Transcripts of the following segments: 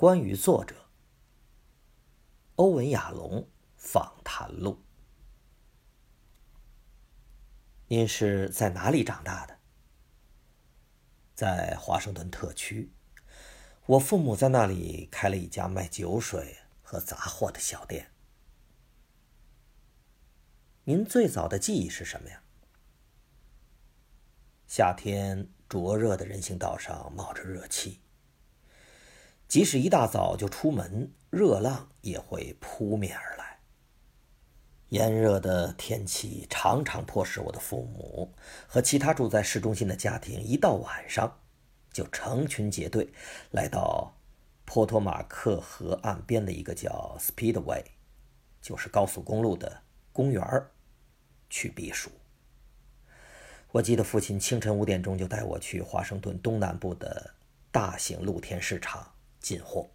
关于作者欧文·亚龙访谈录。您是在哪里长大的？在华盛顿特区。我父母在那里开了一家卖酒水和杂货的小店。您最早的记忆是什么呀？夏天灼热的人行道上冒着热气，即使一大早就出门，热浪也会扑面而来。炎热的天气常常迫使我的父母和其他住在市中心的家庭，一到晚上。就成群结队来到波托马克河岸边的一个叫 Speedway，就是高速公路的公园儿去避暑。我记得父亲清晨五点钟就带我去华盛顿东南部的大型露天市场进货。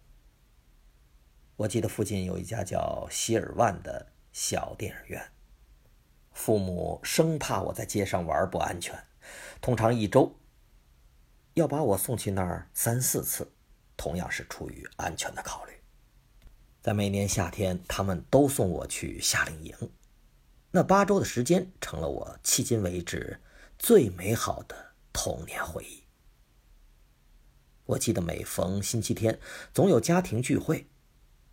我记得附近有一家叫希尔万的小电影院。父母生怕我在街上玩不安全，通常一周。要把我送去那儿三四次，同样是出于安全的考虑。在每年夏天，他们都送我去夏令营，那八周的时间成了我迄今为止最美好的童年回忆。我记得每逢星期天，总有家庭聚会，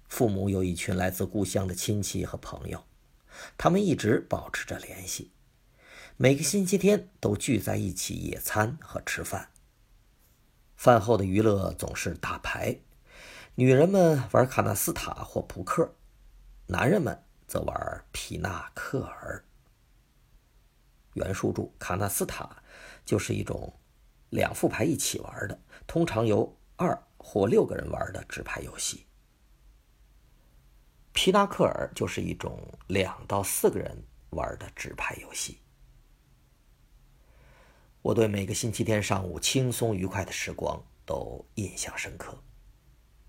父母有一群来自故乡的亲戚和朋友，他们一直保持着联系，每个星期天都聚在一起野餐和吃饭。饭后的娱乐总是打牌，女人们玩卡纳斯塔或扑克，男人们则玩皮纳克尔。原书注：卡纳斯塔就是一种两副牌一起玩的，通常由二或六个人玩的纸牌游戏。皮纳克尔就是一种两到四个人玩的纸牌游戏。我对每个星期天上午轻松愉快的时光都印象深刻。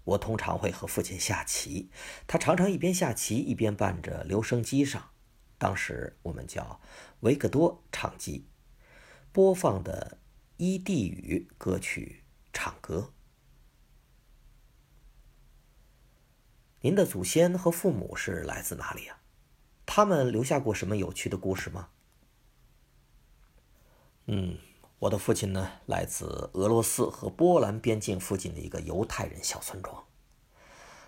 我通常会和父亲下棋，他常常一边下棋一边伴着留声机上，当时我们叫维克多唱机，播放的伊地语歌曲格。您的祖先和父母是来自哪里啊？他们留下过什么有趣的故事吗？嗯，我的父亲呢，来自俄罗斯和波兰边境附近的一个犹太人小村庄。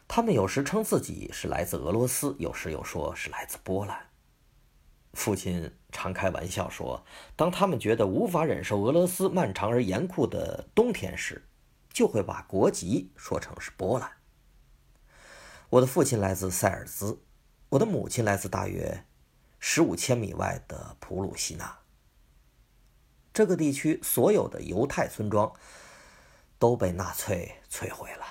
他们有时称自己是来自俄罗斯，有时又说是来自波兰。父亲常开玩笑说，当他们觉得无法忍受俄罗斯漫长而严酷的冬天时，就会把国籍说成是波兰。我的父亲来自塞尔兹，我的母亲来自大约十五千米外的普鲁西纳。这个地区所有的犹太村庄都被纳粹摧毁了。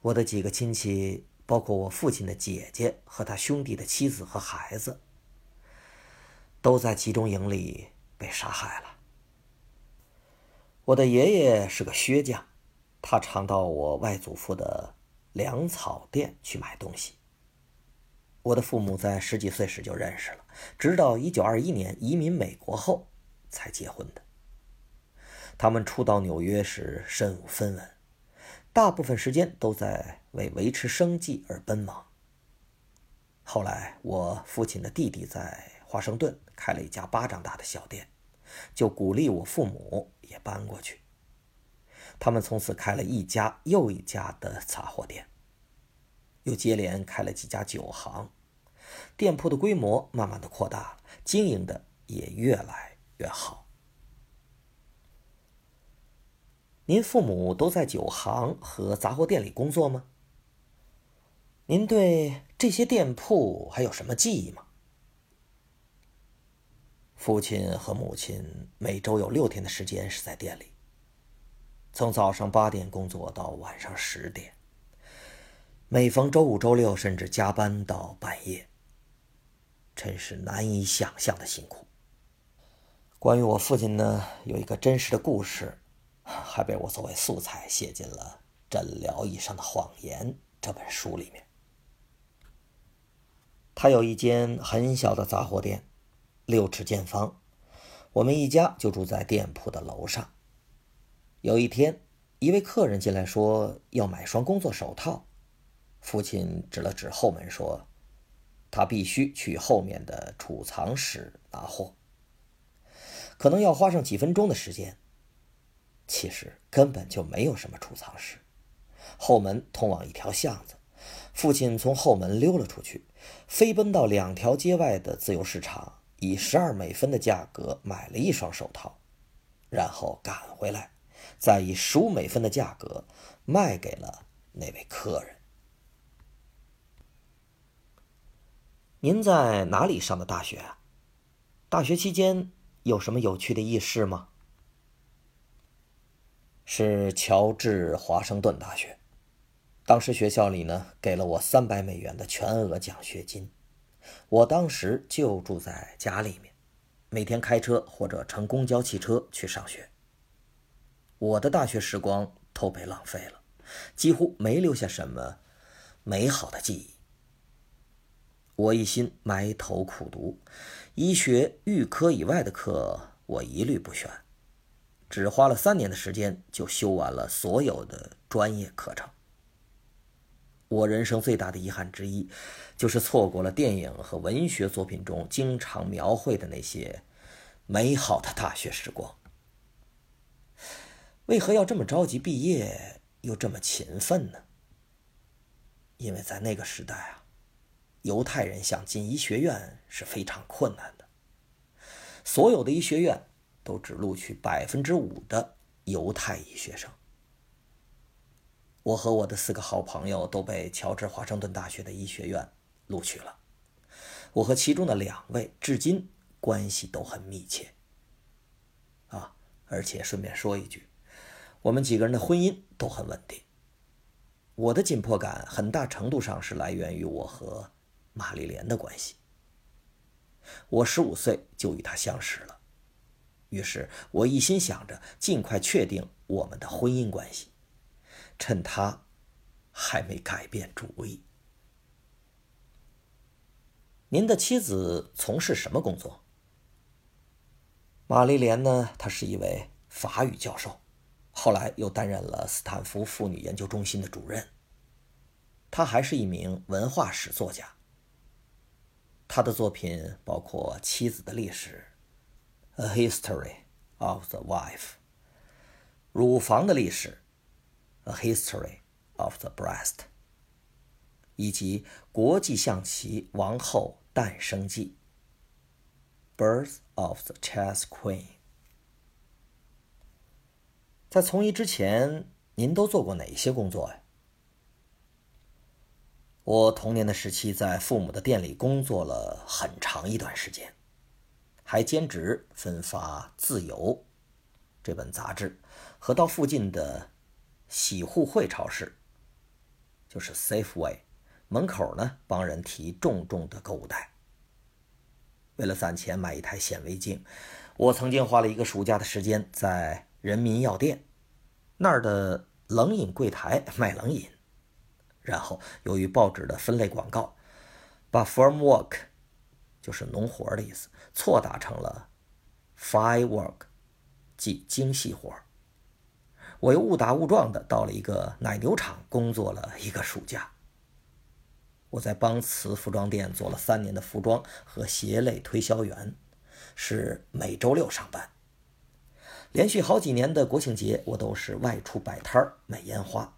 我的几个亲戚，包括我父亲的姐姐和他兄弟的妻子和孩子，都在集中营里被杀害了。我的爷爷是个靴匠，他常到我外祖父的粮草店去买东西。我的父母在十几岁时就认识了，直到一九二一年移民美国后。才结婚的。他们初到纽约时身无分文，大部分时间都在为维持生计而奔忙。后来，我父亲的弟弟在华盛顿开了一家巴掌大的小店，就鼓励我父母也搬过去。他们从此开了一家又一家的杂货店，又接连开了几家酒行，店铺的规模慢慢的扩大了，经营的也越来。越好。您父母都在酒行和杂货店里工作吗？您对这些店铺还有什么记忆吗？父亲和母亲每周有六天的时间是在店里，从早上八点工作到晚上十点，每逢周五、周六甚至加班到半夜，真是难以想象的辛苦。关于我父亲呢，有一个真实的故事，还被我作为素材写进了《诊疗医生的谎言》这本书里面。他有一间很小的杂货店，六尺见方，我们一家就住在店铺的楼上。有一天，一位客人进来说要买双工作手套，父亲指了指后门说：“他必须去后面的储藏室拿货，可能要花上几分钟的时间。其实根本就没有什么储藏室，后门通往一条巷子。父亲从后门溜了出去，飞奔到两条街外的自由市场，以十二美分的价格买了一双手套，然后赶回来。”再以十五美分的价格卖给了那位客人。您在哪里上的大学啊？大学期间有什么有趣的轶事吗？是乔治华盛顿大学。当时学校里呢给了我三百美元的全额奖学金，我当时就住在家里面，每天开车或者乘公交汽车去上学。我的大学时光都被浪费了，几乎没留下什么美好的记忆。我一心埋头苦读，医学、预科以外的课我一律不选，只花了三年的时间就修完了所有的专业课程。我人生最大的遗憾之一，就是错过了电影和文学作品中经常描绘的那些美好的大学时光。为何要这么着急毕业，又这么勤奋呢？因为在那个时代啊，犹太人想进医学院是非常困难的。所有的医学院都只录取百分之五的犹太医学生。我和我的四个好朋友都被乔治华盛顿大学的医学院录取了。我和其中的两位至今关系都很密切。啊，而且顺便说一句。我们几个人的婚姻都很稳定。我的紧迫感很大程度上是来源于我和玛丽莲的关系。我十五岁就与她相识了，于是我一心想着尽快确定我们的婚姻关系，趁他还没改变主意。您的妻子从事什么工作？玛丽莲呢？她是一位法语教授。后来又担任了斯坦福妇女研究中心的主任。他还是一名文化史作家。他的作品包括《妻子的历史》（A History of the Wife）、《乳房的历史》（A History of the Breast） 以及《国际象棋王后诞生记》（Birth of the Chess Queen）。在从医之前，您都做过哪些工作呀？我童年的时期在父母的店里工作了很长一段时间，还兼职分发《自由》这本杂志，和到附近的洗护会超市，就是 Safeway 门口呢帮人提重重的购物袋。为了攒钱买一台显微镜，我曾经花了一个暑假的时间在。人民药店那儿的冷饮柜台 卖冷饮，然后由于报纸的分类广告，把 farm work 就是农活的意思错打成了 fine work，即精细活。我又误打误撞的到了一个奶牛场工作了一个暑假。我在邦茨服装店做了三年的服装和鞋类推销员，是每周六上班。连续好几年的国庆节，我都是外出摆摊儿卖烟花。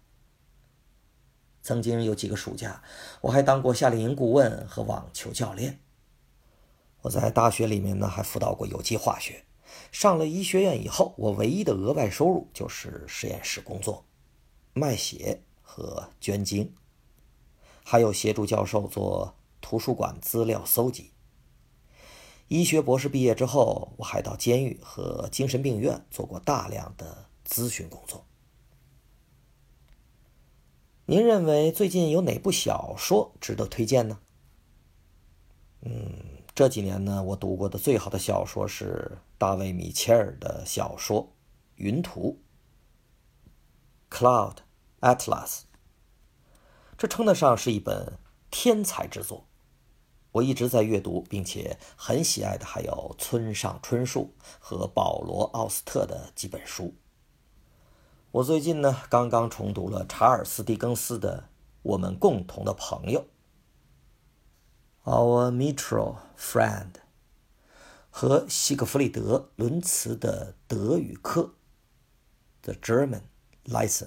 曾经有几个暑假，我还当过夏令营顾问和网球教练。我在大学里面呢，还辅导过有机化学。上了医学院以后，我唯一的额外收入就是实验室工作、卖血和捐精，还有协助教授做图书馆资料搜集。医学博士毕业之后，我还到监狱和精神病院做过大量的咨询工作。您认为最近有哪部小说值得推荐呢？嗯，这几年呢，我读过的最好的小说是大卫·米切尔的小说《云图》（Cloud Atlas），这称得上是一本天才之作。我一直在阅读，并且很喜爱的还有村上春树和保罗·奥斯特的几本书。我最近呢，刚刚重读了查尔斯·狄更斯的《我们共同的朋友》（Our Mutual Friend） 和西格弗里德·伦茨的德语课《The German Lesson》，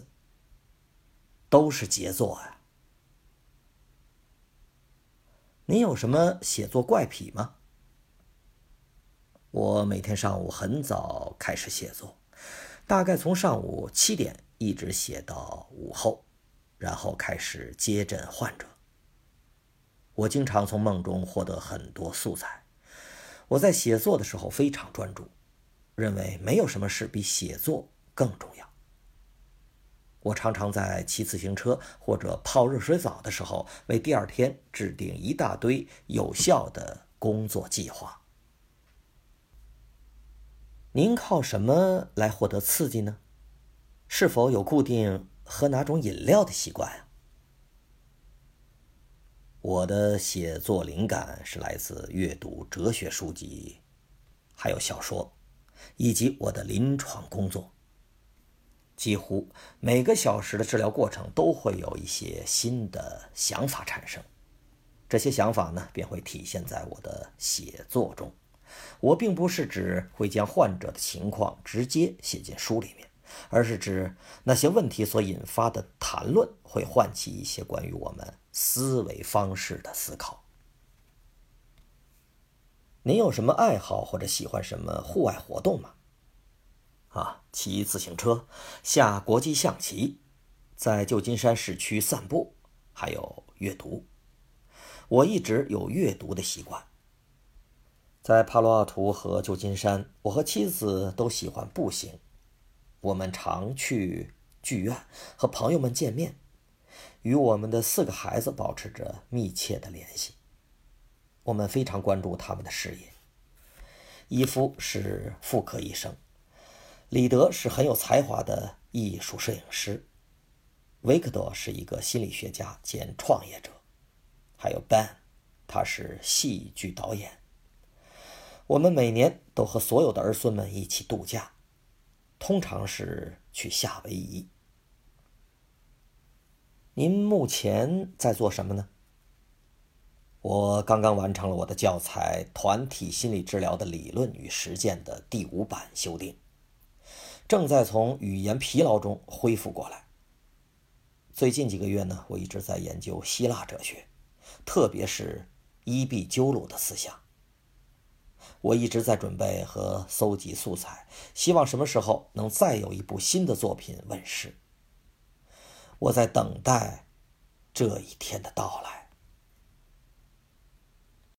都是杰作啊。您有什么写作怪癖吗？我每天上午很早开始写作，大概从上午七点一直写到午后，然后开始接诊患者。我经常从梦中获得很多素材。我在写作的时候非常专注，认为没有什么事比写作更重要。我常常在骑自行车或者泡热水澡的时候，为第二天制定一大堆有效的工作计划。您靠什么来获得刺激呢？是否有固定喝哪种饮料的习惯？我的写作灵感是来自阅读哲学书籍，还有小说，以及我的临床工作。几乎每个小时的治疗过程都会有一些新的想法产生，这些想法呢便会体现在我的写作中。我并不是指会将患者的情况直接写进书里面，而是指那些问题所引发的谈论会唤起一些关于我们思维方式的思考。您有什么爱好或者喜欢什么户外活动吗？啊，骑自行车、下国际象棋，在旧金山市区散步，还有阅读。我一直有阅读的习惯。在帕罗奥图和旧金山，我和妻子都喜欢步行。我们常去剧院和朋友们见面，与我们的四个孩子保持着密切的联系。我们非常关注他们的事业。伊夫是妇科医生。李德是很有才华的艺术摄影师，维克多是一个心理学家兼创业者，还有 Ben，他是戏剧导演。我们每年都和所有的儿孙们一起度假，通常是去夏威夷。您目前在做什么呢？我刚刚完成了我的教材《团体心理治疗的理论与实践》的第五版修订。正在从语言疲劳中恢复过来。最近几个月呢，我一直在研究希腊哲学，特别是伊壁鸠鲁的思想。我一直在准备和搜集素材，希望什么时候能再有一部新的作品问世。我在等待这一天的到来。